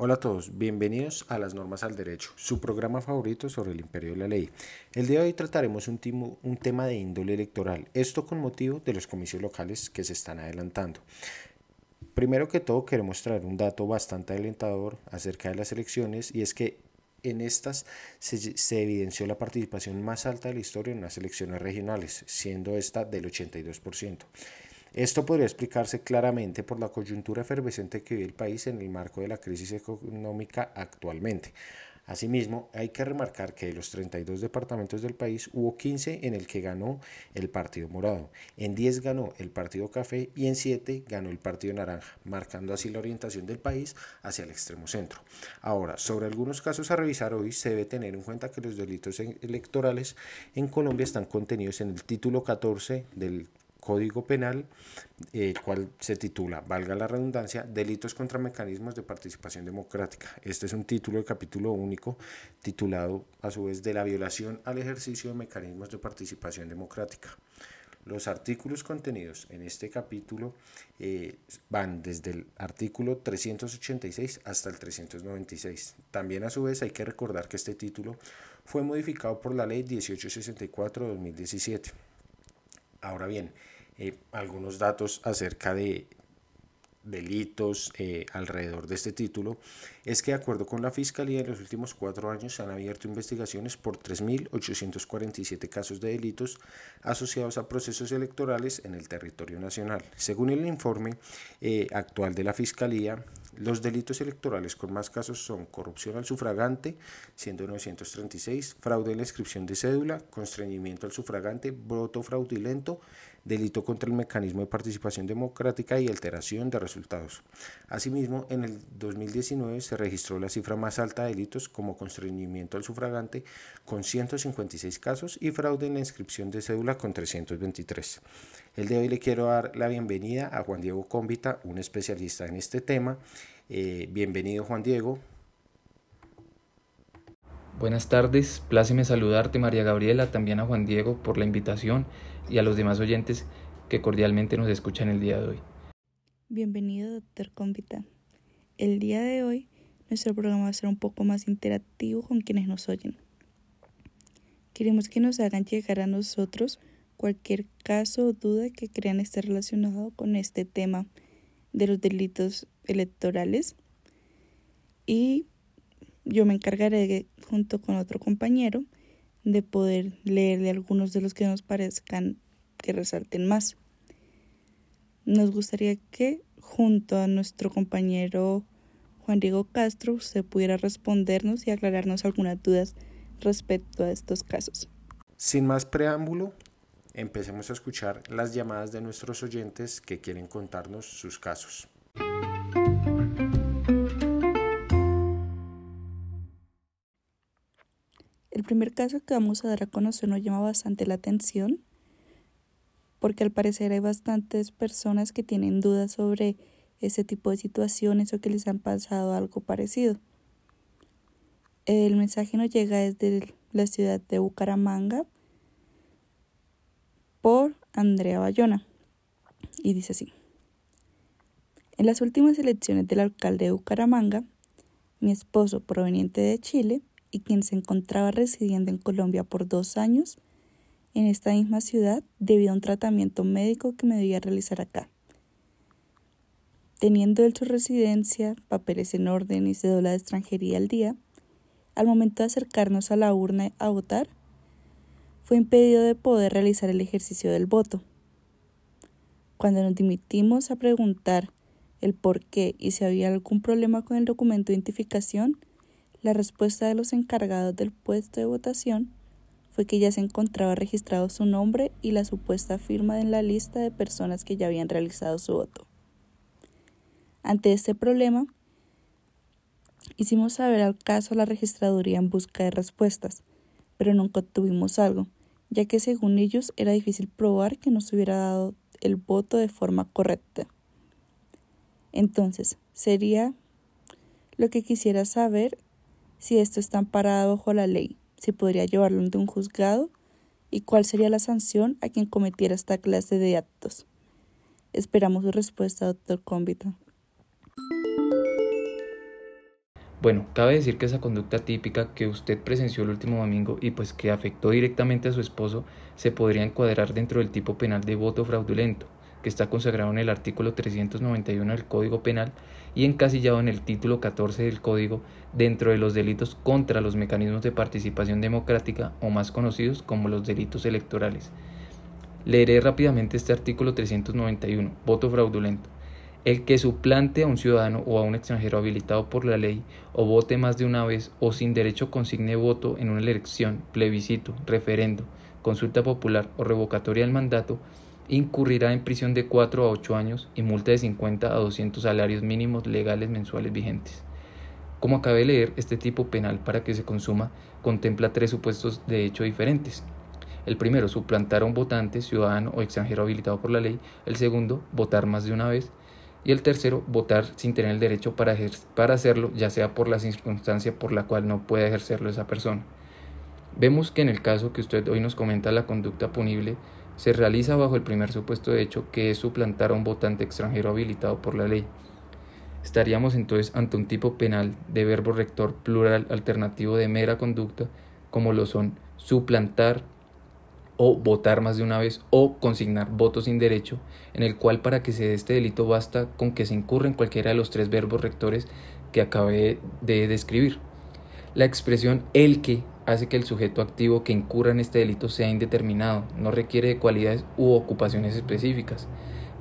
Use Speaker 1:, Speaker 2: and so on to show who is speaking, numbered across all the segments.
Speaker 1: Hola a todos, bienvenidos a Las Normas al Derecho, su programa favorito sobre el imperio de la ley. El día de hoy trataremos un, tema de índole electoral, esto con motivo de los comicios locales que se están adelantando. Primero que todo queremos traer un dato bastante alentador acerca de las elecciones y es que en estas se, se, evidenció la participación más alta de la historia en las elecciones regionales, siendo esta del 82%. Esto podría explicarse claramente por la coyuntura efervescente que vive el país en el marco de la crisis económica actualmente. Asimismo, hay que remarcar que de los 32 departamentos del país hubo 15 en el que ganó el Partido Morado, en 10 ganó el Partido Café y en 7 ganó el Partido Naranja, marcando así la orientación del país hacia el extremo centro. Ahora, sobre algunos casos a revisar hoy, se debe tener en cuenta que los delitos electorales en Colombia están contenidos en el título 14 del Código Penal, el cual se titula, valga la redundancia, Delitos contra Mecanismos de Participación Democrática. Este es un título de capítulo único titulado a su vez de la violación al ejercicio de mecanismos de participación democrática. Los artículos contenidos en este capítulo eh, van desde el artículo 386 hasta el 396. También a su vez hay que recordar que este título fue modificado por la ley 1864-2017. Ahora bien, eh, algunos datos acerca de delitos eh, alrededor de este título es que de acuerdo con la Fiscalía en los últimos cuatro años se han abierto investigaciones por 3.847 casos de delitos asociados a procesos electorales en el territorio nacional. Según el informe eh, actual de la Fiscalía, los delitos electorales con más casos son corrupción al sufragante, siendo 936, fraude en la inscripción de cédula, constreñimiento al sufragante, voto fraudulento, delito contra el mecanismo de participación democrática y alteración de resultados. Asimismo, en el 2019 se registró la cifra más alta de delitos como constreñimiento al sufragante con 156 casos y fraude en la inscripción de cédula con 323. El de hoy le quiero dar la bienvenida a Juan Diego Cómbita, un especialista en este tema. Eh, bienvenido Juan Diego.
Speaker 2: Buenas tardes, pláceme saludarte María Gabriela, también a Juan Diego por la invitación y a los demás oyentes que cordialmente nos escuchan el día de hoy.
Speaker 3: Bienvenido, doctor Cómbita. El día de hoy nuestro programa va ser un poco más interactivo con quienes nos oyen. Queremos que nos hagan llegar a nosotros cualquier caso o duda que crean estar relacionado con este tema de los delitos electorales y yo me encargaré junto con otro compañero de poder leerle algunos de los que nos parezcan que resalten más. Nos gustaría que junto a nuestro compañero Juan Diego Castro usted pudiera respondernos y aclararnos algunas dudas respecto a estos casos.
Speaker 1: Sin más preámbulo, empecemos a escuchar las llamadas de nuestros oyentes que quieren contarnos sus casos.
Speaker 3: El primer caso que vamos a dar a conocer nos llama bastante la atención porque al parecer hay bastantes personas que tienen dudas sobre ese tipo de situaciones o que les han pasado algo parecido. El mensaje nos llega desde la ciudad de Bucaramanga por Andrea Bayona y dice así. En las últimas elecciones del alcalde de Bucaramanga, mi esposo proveniente de Chile y quien se encontraba residiendo en Colombia por dos años en esta misma ciudad debido a un tratamiento médico que me debía realizar acá. Teniendo él su residencia, papeles en orden y cédula de extranjería al día, al momento de acercarnos a la urna a votar, fue impedido de poder realizar el ejercicio del voto. Cuando nos dimitimos a preguntar el por qué y si había algún problema con el documento de identificación, la respuesta de los encargados del puesto de votación fue que ya se encontraba registrado su nombre y la supuesta firma en la lista de personas que ya habían realizado su voto. Ante este problema, hicimos saber al caso a la registraduría en busca de respuestas, pero nunca obtuvimos algo, ya que según ellos era difícil probar que nos hubiera dado el voto de forma correcta. Entonces, sería lo que quisiera saber si esto está amparado bajo la ley, si podría llevarlo ante un juzgado y cuál sería la sanción a quien cometiera esta clase de actos. Esperamos su respuesta, doctor Cómbito.
Speaker 2: Bueno, cabe decir que esa conducta típica que usted presenció el último domingo y pues que afectó directamente a su esposo se podría encuadrar dentro del tipo penal de voto fraudulento, está consagrado en el artículo 391 del Código Penal y encasillado en el título 14 del Código dentro de los delitos contra los mecanismos de participación democrática o más conocidos como los delitos electorales. Leeré rápidamente este artículo 391, voto fraudulento. El que suplante a un ciudadano o a un extranjero habilitado por la ley o vote más de una vez o sin derecho consigne voto en una elección, plebiscito, referendo, consulta popular o revocatoria del mandato, incurrirá en prisión de 4 a 8 años y multa de 50 a 200 salarios mínimos legales mensuales vigentes. Como acabé de leer, este tipo penal para que se consuma contempla tres supuestos de hecho diferentes. El primero, suplantar a un votante, ciudadano o extranjero habilitado por la ley. El segundo, votar más de una vez. Y el tercero, votar sin tener el derecho para, para hacerlo, ya sea por la circunstancia por la cual no puede ejercerlo esa persona. Vemos que en el caso que usted hoy nos comenta la conducta punible se realiza bajo el primer supuesto de hecho que es suplantar a un votante extranjero habilitado por la ley. Estaríamos entonces ante un tipo penal de verbo rector plural alternativo de mera conducta como lo son suplantar o votar más de una vez o consignar votos sin derecho, en el cual para que se dé este delito basta con que se incurra en cualquiera de los tres verbos rectores que acabé de describir. La expresión el que hace que el sujeto activo que incurra en este delito sea indeterminado, no requiere de cualidades u ocupaciones específicas.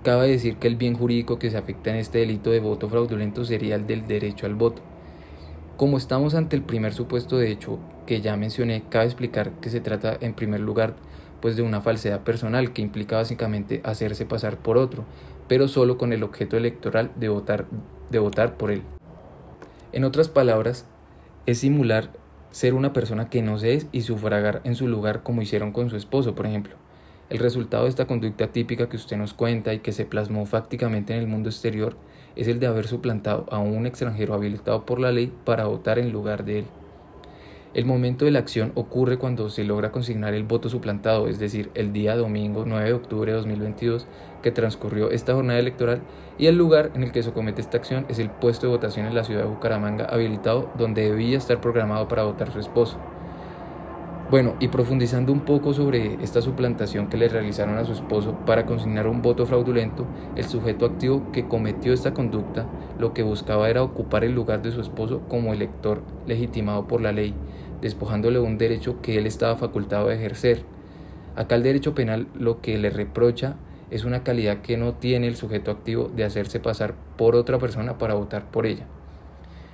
Speaker 2: Cabe decir que el bien jurídico que se afecta en este delito de voto fraudulento sería el del derecho al voto. Como estamos ante el primer supuesto de hecho que ya mencioné, cabe explicar que se trata en primer lugar pues de una falsedad personal que implica básicamente hacerse pasar por otro, pero solo con el objeto electoral de votar, de votar por él. En otras palabras, es simular ser una persona que no se es y sufragar en su lugar como hicieron con su esposo, por ejemplo. El resultado de esta conducta típica que usted nos cuenta y que se plasmó fácticamente en el mundo exterior es el de haber suplantado a un extranjero habilitado por la ley para votar en lugar de él. El momento de la acción ocurre cuando se logra consignar el voto suplantado, es decir, el día domingo 9 de octubre de 2022 que transcurrió esta jornada electoral y el lugar en el que se comete esta acción es el puesto de votación en la ciudad de Bucaramanga habilitado donde debía estar programado para votar su esposo. Bueno, y profundizando un poco sobre esta suplantación que le realizaron a su esposo para consignar un voto fraudulento, el sujeto activo que cometió esta conducta lo que buscaba era ocupar el lugar de su esposo como elector legitimado por la ley, despojándole de un derecho que él estaba facultado de ejercer. Acá el derecho penal lo que le reprocha es una calidad que no tiene el sujeto activo de hacerse pasar por otra persona para votar por ella.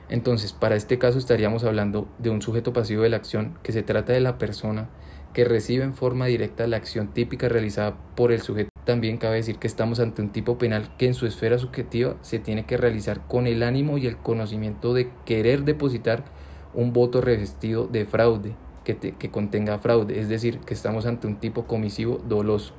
Speaker 2: Entonces, para este caso estaríamos hablando de un sujeto pasivo de la acción, que se trata de la persona que recibe en forma directa la acción típica realizada por el sujeto. También cabe decir que estamos ante un tipo penal que en su esfera subjetiva se tiene que realizar con el ánimo y el conocimiento de querer depositar un voto revestido de fraude, que, que contenga fraude, es decir, que estamos ante un tipo comisivo doloso.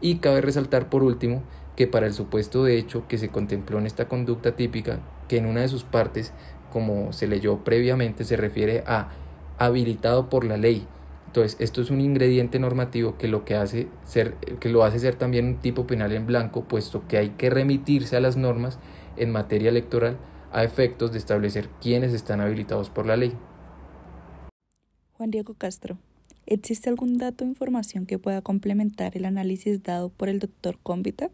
Speaker 2: Y cabe resaltar por último que para el supuesto de hecho que se contempló en esta conducta típica, que en una de sus partes, como se leyó previamente, se refiere a habilitado por la ley. Entonces, esto es un ingrediente normativo que lo que hace ser que lo hace ser también un tipo penal en blanco, puesto que hay que remitirse a las normas en materia electoral a efectos de establecer quiénes están habilitados por la ley.
Speaker 3: Juan Diego Castro, ¿existe algún dato o información que pueda complementar el análisis dado por el doctor Cómbita?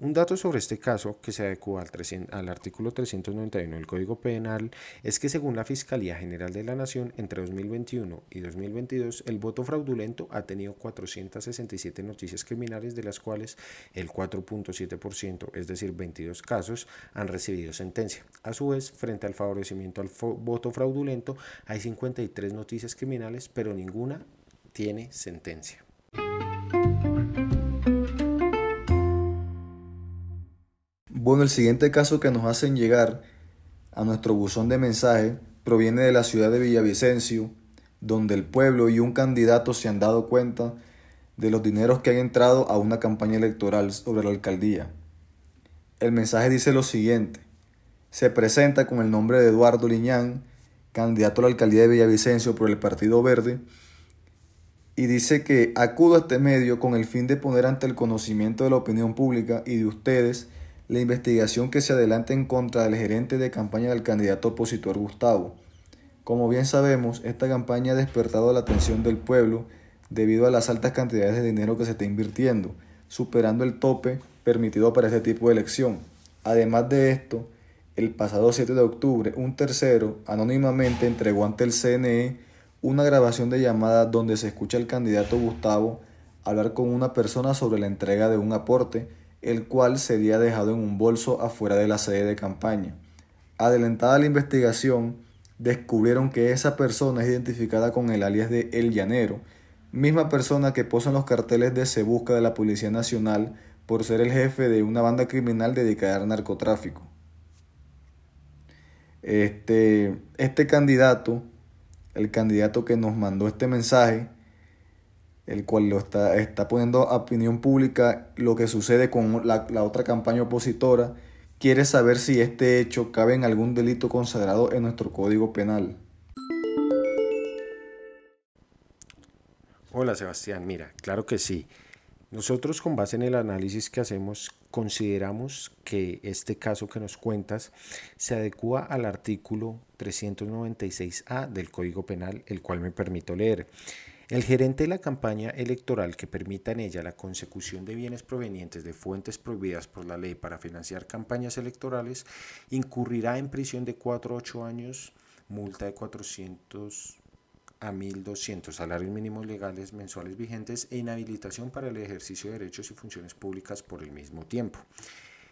Speaker 1: Un dato sobre este caso que se adecua al, al, artículo 391 del Código Penal es que según la Fiscalía General de la Nación, entre 2021 y 2022, el voto fraudulento ha tenido 467 noticias criminales, de las cuales el 4.7%, es decir, 22 casos, han recibido sentencia. A su vez, frente al favorecimiento al voto fraudulento, hay 53 noticias criminales, pero ninguna tiene sentencia.
Speaker 4: Bueno, el siguiente caso que nos hacen llegar a nuestro buzón de mensaje proviene de la ciudad de Villavicencio, donde el pueblo y un candidato se han dado cuenta de los dineros que han entrado a una campaña electoral sobre la alcaldía. El mensaje dice lo siguiente. Se presenta con el nombre de Eduardo Liñán, candidato a la alcaldía de Villavicencio por el Partido Verde, y dice que acudo a este medio con el fin de poner ante el conocimiento de la opinión pública y de ustedes la investigación que se adelanta en contra del gerente de campaña del candidato opositor Gustavo. Como bien sabemos, esta campaña ha despertado la atención del pueblo debido a las altas cantidades de dinero que se está invirtiendo, superando el tope permitido para este tipo de elección. Además de esto, el pasado 7 de octubre, un tercero anónimamente entregó ante el CNE una grabación de llamada donde se escucha al candidato Gustavo hablar con una persona sobre la entrega de un aporte, el cual sería dejado en un bolso afuera de la sede de campaña. Adelantada la investigación, descubrieron que esa persona es identificada con el alias de El Llanero, misma persona que posa en los carteles de Se Busca de la Policía Nacional por ser el jefe de una banda criminal dedicada al narcotráfico. Este, este candidato, el candidato que nos mandó este mensaje, el cual lo está, está poniendo a opinión pública lo que sucede con la, la otra campaña opositora, quiere saber si este hecho cabe en algún delito consagrado en nuestro Código Penal.
Speaker 1: Hola Sebastián, mira, claro que sí. Nosotros con base en el análisis que hacemos consideramos que este caso que nos cuentas se adecua al artículo 396A del Código Penal, el cual me permito leer. El gerente de la campaña electoral que permita en ella la consecución de bienes provenientes de fuentes prohibidas por la ley para financiar campañas electorales incurrirá en prisión de 4 a 8 años, multa de 400 a 1.200 salarios mínimos legales mensuales vigentes e inhabilitación para el ejercicio de derechos y funciones públicas por el mismo tiempo.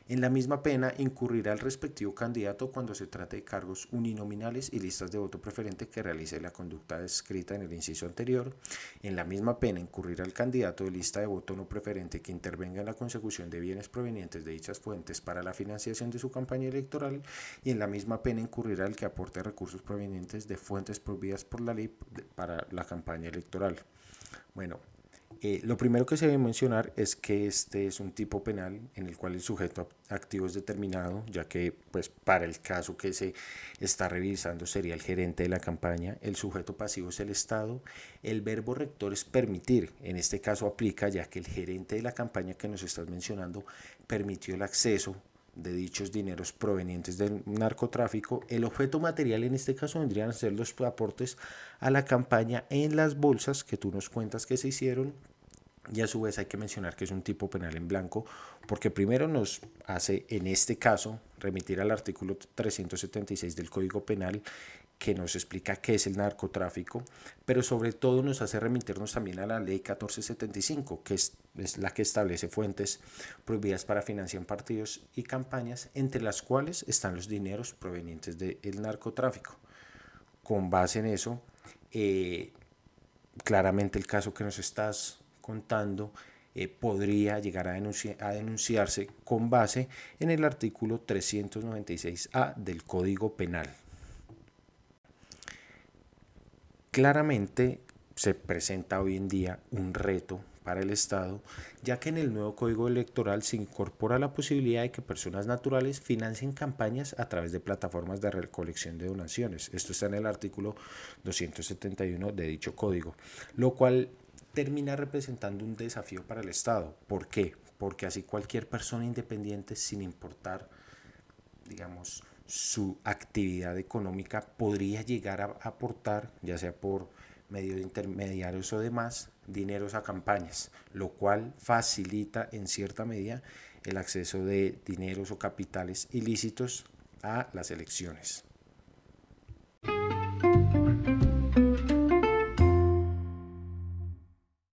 Speaker 1: En la misma pena incurrirá el respectivo candidato cuando se trate de cargos uninominales y listas de voto preferente que realice la conducta descrita en el inciso anterior. En la misma pena incurrirá el candidato de lista de voto no preferente que intervenga en la consecución de bienes provenientes de dichas fuentes para la financiación de su campaña electoral y en la misma pena incurrirá el que aporte recursos provenientes de fuentes prohibidas por la ley para la campaña electoral. Bueno, eh, lo primero que se debe mencionar es que este es un tipo penal en el cual el sujeto activo es determinado, ya que pues, para el caso que se está revisando sería el gerente de la campaña, el sujeto pasivo es el Estado, el verbo rector es permitir, en este caso aplica ya que el gerente de la campaña que nos estás mencionando permitió el acceso de dichos dineros provenientes del narcotráfico. El objeto material en este caso vendrían a ser los aportes a la campaña en las bolsas que tú nos cuentas que se hicieron. Y a su vez hay que mencionar que es un tipo penal en blanco porque primero nos hace en este caso remitir al artículo 376 del Código Penal que nos explica qué es el narcotráfico, pero sobre todo nos hace remitirnos también a la ley 1475, que es, la que establece fuentes prohibidas para financiar partidos y campañas, entre las cuales están los dineros provenientes del narcotráfico. Con base en eso, eh, claramente el caso que nos estás contando eh, podría llegar a, a denunciarse con base en el artículo 396A del Código Penal. Claramente se presenta hoy en día un reto para el Estado, ya que en el nuevo Código Electoral se incorpora la posibilidad de que personas naturales financien campañas a través de plataformas de recolección de donaciones. Esto está en el artículo 271 de dicho código, lo cual termina representando un desafío para el Estado. ¿Por qué? Porque así cualquier persona independiente, sin importar, digamos, su actividad económica podría llegar a aportar, ya sea por medio de intermediarios o demás, dineros a campañas, lo cual facilita en cierta medida el acceso de dineros o capitales ilícitos a las elecciones.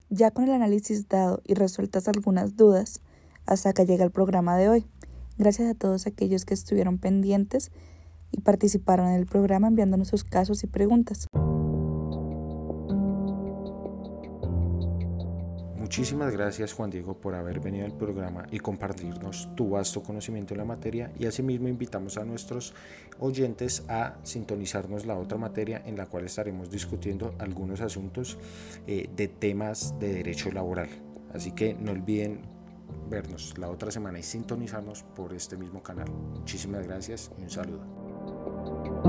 Speaker 3: Ya con el análisis dado y resueltas algunas dudas, hasta acá llega el programa de hoy. Gracias a todos aquellos que estuvieron pendientes y participaron en el programa enviándonos sus casos y preguntas.
Speaker 1: Muchísimas gracias Juan Diego por haber venido al programa y compartirnos tu vasto conocimiento en la materia y asimismo invitamos a nuestros oyentes a sintonizarnos la otra materia en la cual estaremos discutiendo algunos asuntos eh, de temas de derecho laboral. Así que no olviden vernos la otra semana y sintonizarnos por este mismo canal. Muchísimas gracias y un saludo.